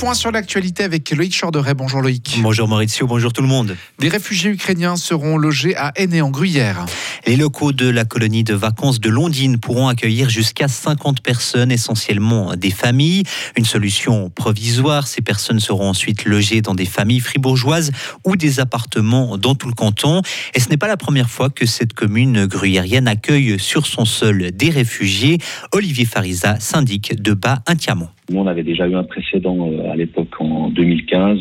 point sur l'actualité avec Loïc Chorderet. Bonjour Loïc. Bonjour Maurizio, bonjour tout le monde. Des réfugiés ukrainiens seront logés à Aîné en Gruyère. Les locaux de la colonie de vacances de Londines pourront accueillir jusqu'à 50 personnes, essentiellement des familles. Une solution provisoire, ces personnes seront ensuite logées dans des familles fribourgeoises ou des appartements dans tout le canton. Et ce n'est pas la première fois que cette commune gruyérienne accueille sur son sol des réfugiés. Olivier Farisa, syndic de Bas-Intiamont. Nous, on avait déjà eu un précédent euh, à l'époque en 2015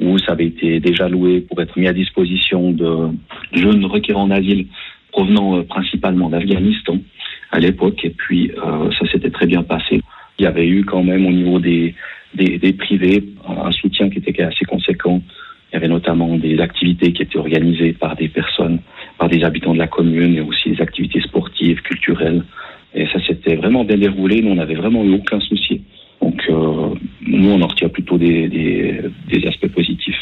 où ça avait été déjà loué pour être mis à disposition de jeunes requérants d'asile provenant euh, principalement d'Afghanistan à l'époque. Et puis, euh, ça s'était très bien passé. Il y avait eu quand même au niveau des, des, des, privés un soutien qui était assez conséquent. Il y avait notamment des activités qui étaient organisées par des personnes, par des habitants de la commune, et aussi des activités sportives, culturelles. Et ça s'était vraiment bien déroulé. Nous, on n'avait vraiment eu aucun souci. Nous, on en retire plutôt des, des, aspects positifs.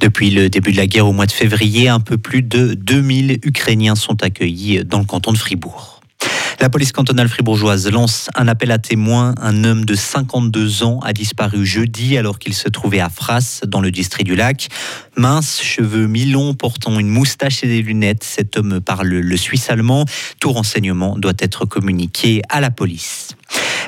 Depuis le début de la guerre au mois de février, un peu plus de 2000 Ukrainiens sont accueillis dans le canton de Fribourg. La police cantonale fribourgeoise lance un appel à témoins. Un homme de 52 ans a disparu jeudi alors qu'il se trouvait à Fras, dans le district du lac. Mince, cheveux mi-longs, portant une moustache et des lunettes, cet homme parle le suisse allemand. Tout renseignement doit être communiqué à la police.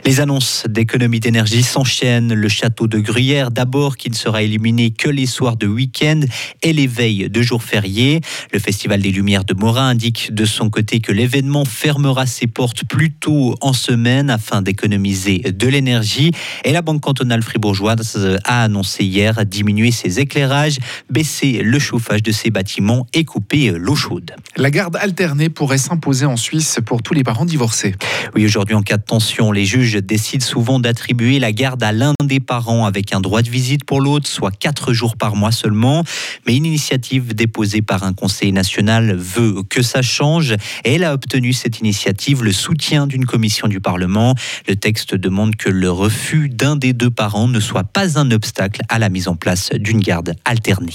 Les annonces d'économie d'énergie s'enchaînent. Le château de Gruyère, d'abord, qui ne sera illuminé que les soirs de week-end et les veilles de jours fériés. Le Festival des Lumières de Morin indique de son côté que l'événement fermera ses portes plus tôt en semaine afin d'économiser de l'énergie. Et la Banque cantonale fribourgeoise a annoncé hier diminuer ses éclairages, baisser le chauffage de ses bâtiments et couper l'eau chaude. La garde alternée pourrait s'imposer en Suisse pour tous les parents divorcés. Oui, aujourd'hui, en cas de tension, les juges décide souvent d'attribuer la garde à l'un des parents avec un droit de visite pour l'autre, soit quatre jours par mois seulement. Mais une initiative déposée par un conseil national veut que ça change et elle a obtenu cette initiative le soutien d'une commission du Parlement. Le texte demande que le refus d'un des deux parents ne soit pas un obstacle à la mise en place d'une garde alternée.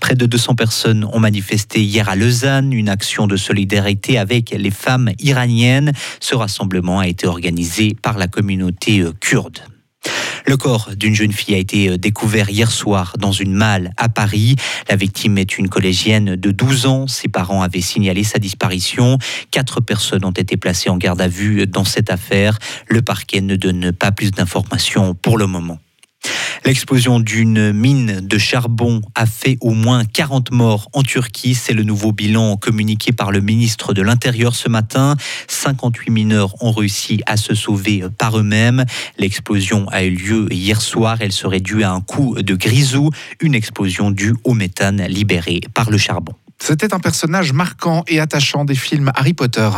Près de 200 personnes ont manifesté hier à Lausanne, une action de solidarité avec les femmes iraniennes. Ce rassemblement a été organisé par la communauté euh, kurde. Le corps d'une jeune fille a été euh, découvert hier soir dans une malle à Paris. La victime est une collégienne de 12 ans. Ses parents avaient signalé sa disparition. Quatre personnes ont été placées en garde à vue dans cette affaire. Le parquet ne donne pas plus d'informations pour le moment. L'explosion d'une mine de charbon a fait au moins 40 morts en Turquie. C'est le nouveau bilan communiqué par le ministre de l'Intérieur ce matin. 58 mineurs ont réussi à se sauver par eux-mêmes. L'explosion a eu lieu hier soir. Elle serait due à un coup de grisou, une explosion due au méthane libéré par le charbon. C'était un personnage marquant et attachant des films Harry Potter.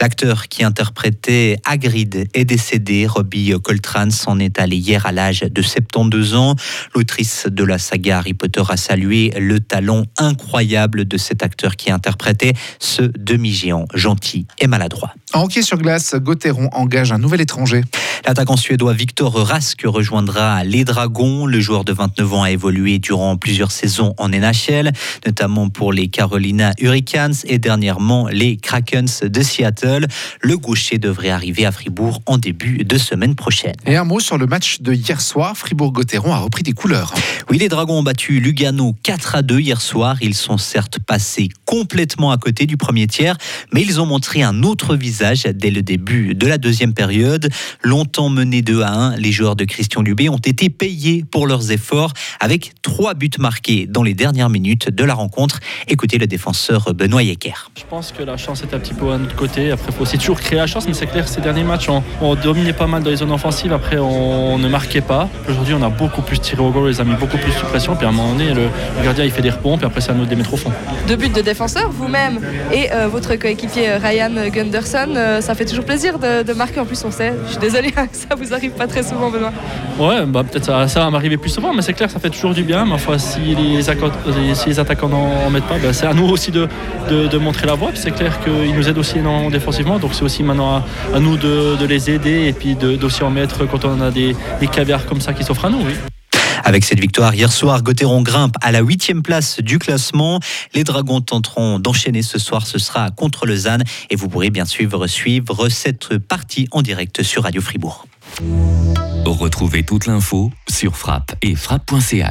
L'acteur qui interprétait Hagrid est décédé. Robbie Coltrane s'en est allé hier à l'âge de 72 ans. L'autrice de la saga Harry Potter a salué le talent incroyable de cet acteur qui interprétait ce demi-géant gentil et maladroit. En hockey sur glace, Gauthieron engage un nouvel étranger. L'attaquant suédois Victor Rask rejoindra les Dragons. Le joueur de 29 ans a évolué durant plusieurs saisons en NHL, notamment pour les Carolina Hurricanes et dernièrement les Krakens de Seattle. Le gaucher devrait arriver à Fribourg en début de semaine prochaine. Et un mot sur le match de hier soir. Fribourg-Gotteron a repris des couleurs. Oui, les Dragons ont battu Lugano 4 à 2 hier soir. Ils sont certes passés complètement à côté du premier tiers, mais ils ont montré un autre visage dès le début de la deuxième période. Longtemps menés 2 à 1, les joueurs de Christian Dubé ont été payés pour leurs efforts avec trois buts marqués dans les dernières minutes de la rencontre. Écoutez le défenseur Benoît Yecker. Je pense que la chance est un petit peu à notre côté. Après, il faut aussi toujours créer la chance, mais c'est clair, ces derniers matchs, on, dominait pas mal dans les zones offensives. Après, on, ne marquait pas. Aujourd'hui, on a beaucoup plus tiré au goal, les amis, beaucoup plus de pression. Puis à un moment donné, le, gardien, il fait des rebonds, puis après, c'est à nous de les mettre au fond. Deux buts de défenseur, vous-même et euh, votre coéquipier euh, Ryan Gunderson, euh, ça fait toujours plaisir de, marquer. En plus, on sait. Je suis désolé, ça vous arrive pas très souvent, Benoît. Ouais, bah, peut-être ça, va m'arriver plus souvent, mais c'est clair, ça fait toujours du bien. Ma foi, si les, si les attaquants n'en mettent pas, bah, c'est à nous aussi de, montrer la voie. C'est clair qu'ils nous aident aussi défensivement, donc c'est aussi maintenant à, nous de, les aider et puis d'aussi en mettre quand on a des, des caviars comme ça qui s'offrent à nous. Oui. Avec cette victoire hier soir, Gauthieron grimpe à la huitième place du classement. Les Dragons tenteront d'enchaîner ce soir. Ce sera contre Lausanne et vous pourrez bien sûr suivre cette partie en direct sur Radio Fribourg. Retrouvez toute l'info sur frappe et frappe.ch.